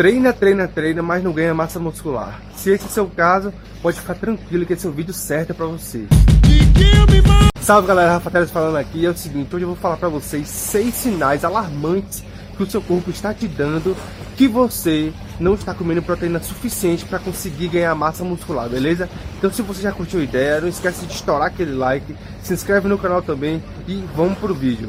treina, treina, treina, mas não ganha massa muscular. Se esse é o seu caso, pode ficar tranquilo que esse é o vídeo certo para você. Salve galera, Rafa Teles falando aqui. É o seguinte, hoje eu vou falar para vocês seis sinais alarmantes que o seu corpo está te dando que você não está comendo proteína suficiente para conseguir ganhar massa muscular, beleza? Então se você já curtiu a ideia, não esquece de estourar aquele like, se inscreve no canal também e vamos pro vídeo.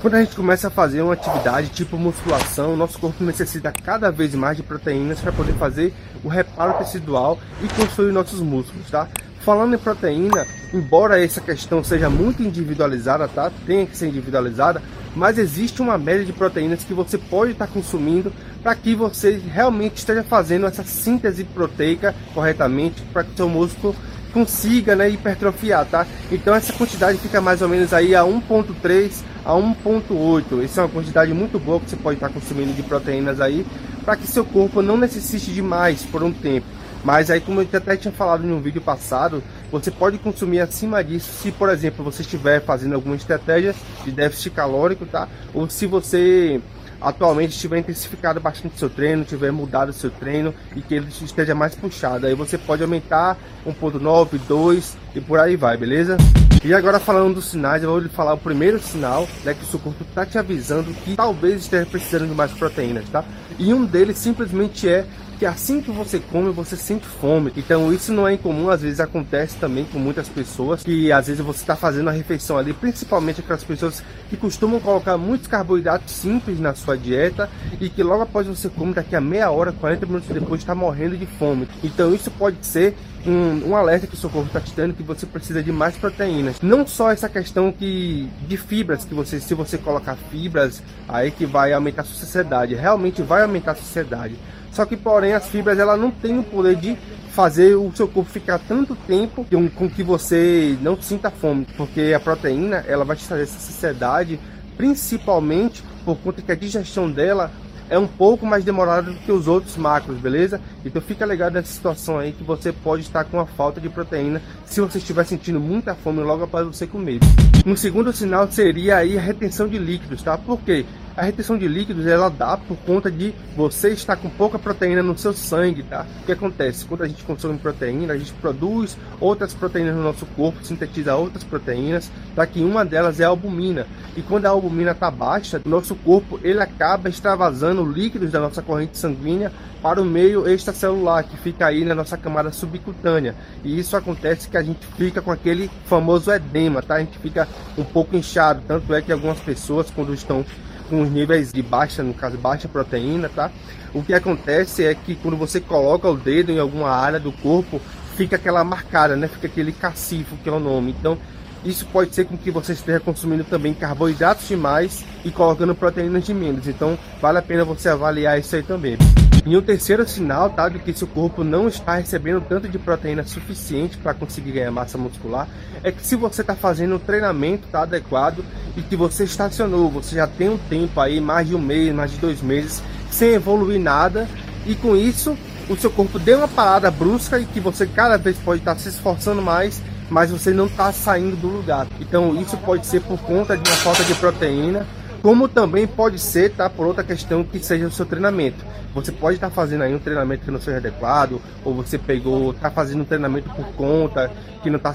Quando a gente começa a fazer uma atividade tipo musculação, nosso corpo necessita cada vez mais de proteínas para poder fazer o reparo tecidual e construir nossos músculos, tá? Falando em proteína, embora essa questão seja muito individualizada, tá? Tem que ser individualizada, mas existe uma média de proteínas que você pode estar consumindo para que você realmente esteja fazendo essa síntese proteica corretamente para que seu músculo consiga né, hipertrofiar, tá? Então essa quantidade fica mais ou menos aí a 1.3 a 1.8. Essa é uma quantidade muito boa que você pode estar consumindo de proteínas aí, para que seu corpo não necessite de mais por um tempo. Mas aí, como eu até tinha falado em um vídeo passado, você pode consumir acima disso se, por exemplo, você estiver fazendo alguma estratégia de déficit calórico, tá? Ou se você atualmente tiver intensificado bastante seu treino, tiver mudado seu treino e que ele esteja mais puxado. Aí você pode aumentar 1.9, 2 e por aí vai, beleza? E agora falando dos sinais, eu vou lhe falar o primeiro sinal, né, que o seu corpo está te avisando que talvez esteja precisando de mais proteínas, tá? E um deles simplesmente é que assim que você come, você sente fome. Então isso não é incomum, às vezes acontece também com muitas pessoas, que às vezes você está fazendo a refeição ali, principalmente aquelas pessoas que costumam colocar muitos carboidratos simples na sua dieta e que logo após você comer, daqui a meia hora, 40 minutos depois, está morrendo de fome. Então isso pode ser um, um, alerta que o seu corpo está te dando que você precisa de mais proteínas. Não só essa questão que de fibras, que você, se você colocar fibras, aí que vai aumentar a sua saciedade. Realmente vai aumentar a saciedade. Só que, porém, as fibras ela não tem o poder de fazer o seu corpo ficar tanto tempo com que você não sinta fome, porque a proteína ela vai te trazer essa saciedade, principalmente por conta que a digestão dela é um pouco mais demorada do que os outros macros, beleza? Então fica ligado nessa situação aí que você pode estar com uma falta de proteína se você estiver sentindo muita fome logo após você comer. Um segundo sinal seria aí a retenção de líquidos, tá? Por quê? A retenção de líquidos ela dá por conta de você estar com pouca proteína no seu sangue, tá? O que acontece? Quando a gente consome proteína, a gente produz outras proteínas no nosso corpo, sintetiza outras proteínas, tá? Que uma delas é a albumina. E quando a albumina está baixa, nosso corpo ele acaba extravasando líquidos da nossa corrente sanguínea para o meio extracelular, que fica aí na nossa camada subcutânea. E isso acontece que a gente fica com aquele famoso edema, tá? A gente fica um pouco inchado, tanto é que algumas pessoas quando estão com os níveis de baixa, no caso baixa proteína, tá? O que acontece é que quando você coloca o dedo em alguma área do corpo, fica aquela marcada, né? Fica aquele cacifo que é o nome. Então, isso pode ser com que você esteja consumindo também carboidratos demais e colocando proteínas de menos. Então, vale a pena você avaliar isso aí também. E o terceiro sinal, tá, de que seu corpo não está recebendo tanto de proteína suficiente para conseguir ganhar massa muscular, é que se você está fazendo um treinamento tá, adequado e que você estacionou, você já tem um tempo aí, mais de um mês, mais de dois meses, sem evoluir nada, e com isso o seu corpo deu uma parada brusca e que você cada vez pode estar tá se esforçando mais, mas você não está saindo do lugar. Então isso pode ser por conta de uma falta de proteína como também pode ser, tá, por outra questão que seja o seu treinamento. Você pode estar tá fazendo aí um treinamento que não seja adequado, ou você pegou, está fazendo um treinamento por conta, que não está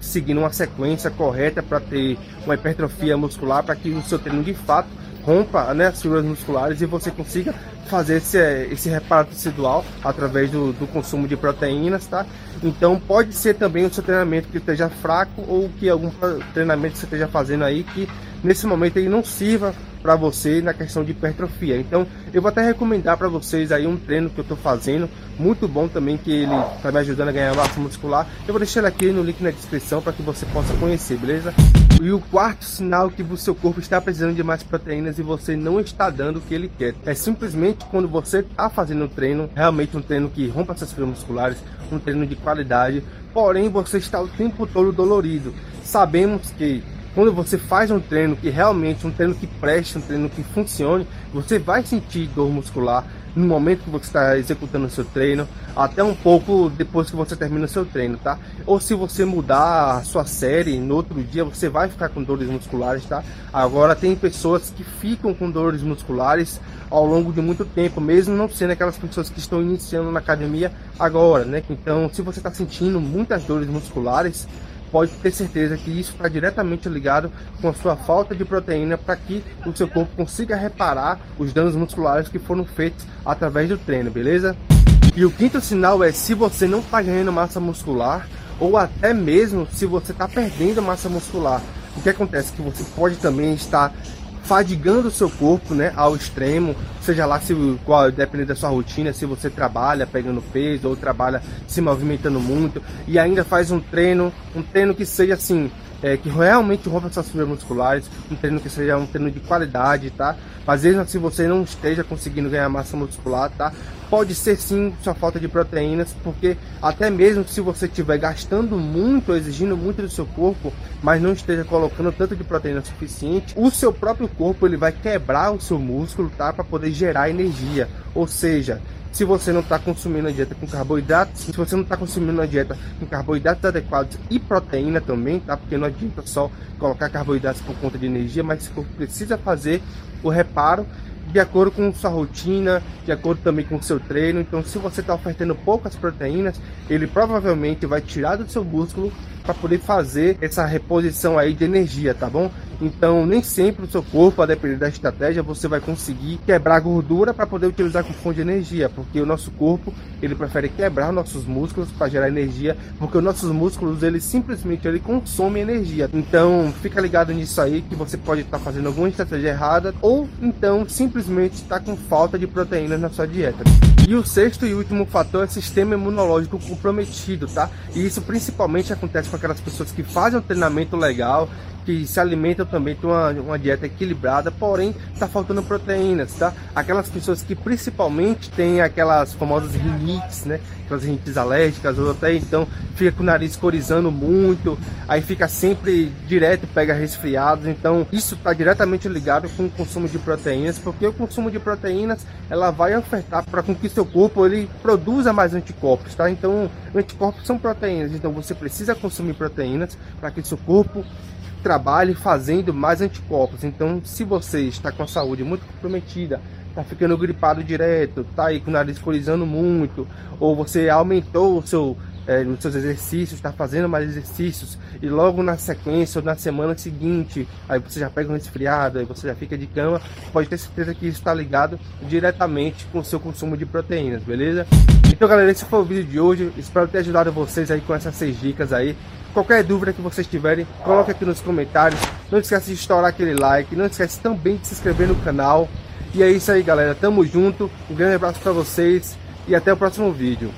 seguindo uma sequência correta para ter uma hipertrofia muscular, para que o seu treino de fato rompa né, as fibras musculares e você consiga fazer esse, esse reparo tecidual através do, do, consumo de proteínas, tá? Então pode ser também o seu treinamento que esteja fraco ou que algum treinamento que você esteja fazendo aí que nesse momento ele não sirva para você na questão de hipertrofia. Então, eu vou até recomendar para vocês aí um treino que eu estou fazendo, muito bom também, que ele está me ajudando a ganhar massa muscular. Eu vou deixar aqui no link na descrição para que você possa conhecer, beleza? E o quarto sinal que o seu corpo está precisando de mais proteínas e você não está dando o que ele quer. É simplesmente quando você está fazendo um treino, realmente um treino que rompa essas fibras musculares, um treino de qualidade, porém você está o tempo todo dolorido. Sabemos que quando você faz um treino que realmente um treino que preste, um treino que funcione, você vai sentir dor muscular. No momento que você está executando o seu treino, até um pouco depois que você termina o seu treino, tá? Ou se você mudar a sua série no outro dia, você vai ficar com dores musculares, tá? Agora tem pessoas que ficam com dores musculares ao longo de muito tempo, mesmo não sendo aquelas pessoas que estão iniciando na academia agora, né? Então, se você está sentindo muitas dores musculares, pode ter certeza que isso está diretamente ligado com a sua falta de proteína para que o seu corpo consiga reparar os danos musculares que foram feitos através do treino, beleza? E o quinto sinal é se você não está ganhando massa muscular ou até mesmo se você está perdendo massa muscular. O que acontece? Que você pode também estar fadigando o seu corpo, né, ao extremo, seja lá se qual dependendo da sua rotina, se você trabalha pegando peso ou trabalha se movimentando muito e ainda faz um treino, um treino que seja assim, é, que realmente rompa suas fibras musculares, um treino que seja um treino de qualidade, tá? Mas mesmo assim você não esteja conseguindo ganhar massa muscular, tá? Pode ser sim sua falta de proteínas, porque até mesmo se você estiver gastando muito, exigindo muito do seu corpo, mas não esteja colocando tanto de proteína suficiente, o seu próprio corpo ele vai quebrar o seu músculo, tá? Para poder gerar energia. Ou seja, se você não está consumindo a dieta com carboidratos, se você não está consumindo a dieta com carboidratos adequados e proteína também, tá? Porque não adianta só colocar carboidratos por conta de energia, mas você precisa fazer o reparo de acordo com sua rotina, de acordo também com o seu treino. Então, se você está ofertando poucas proteínas, ele provavelmente vai tirar do seu músculo para poder fazer essa reposição aí de energia, tá bom? Então, nem sempre o seu corpo, a depender da estratégia, você vai conseguir quebrar gordura para poder utilizar como fonte de energia, porque o nosso corpo, ele prefere quebrar nossos músculos para gerar energia, porque os nossos músculos, ele simplesmente ele consome energia. Então, fica ligado nisso aí que você pode estar tá fazendo alguma estratégia errada ou então simplesmente está com falta de proteínas na sua dieta. E o sexto e último fator é sistema imunológico comprometido, tá? E isso principalmente acontece com aquelas pessoas que fazem um treinamento legal, que se alimentam também de uma, uma dieta equilibrada, porém está faltando proteínas, tá? Aquelas pessoas que principalmente têm aquelas famosas rinites, né? Aquelas rinites alérgicas, ou até então fica com o nariz corizando muito, aí fica sempre direto, pega resfriados, então isso está diretamente ligado com o consumo de proteínas, porque o consumo de proteínas ela vai ofertar para que seu corpo ele produza mais anticorpos, tá? Então anticorpos são proteínas, então você precisa consumir proteínas para que seu corpo trabalhe fazendo mais anticorpos. Então, se você está com a saúde muito comprometida, está ficando gripado direto, está aí com o nariz corizando muito, ou você aumentou o seu, é, os seus exercícios, está fazendo mais exercícios, e logo na sequência ou na semana seguinte, aí você já pega um resfriado, aí você já fica de cama, pode ter certeza que isso está ligado diretamente com o seu consumo de proteínas, beleza? Então galera, esse foi o vídeo de hoje, espero ter ajudado vocês aí com essas seis dicas aí, Qualquer dúvida que vocês tiverem, coloque aqui nos comentários. Não esqueça de estourar aquele like. Não esqueça também de se inscrever no canal. E é isso aí, galera. Tamo junto. Um grande abraço para vocês e até o próximo vídeo.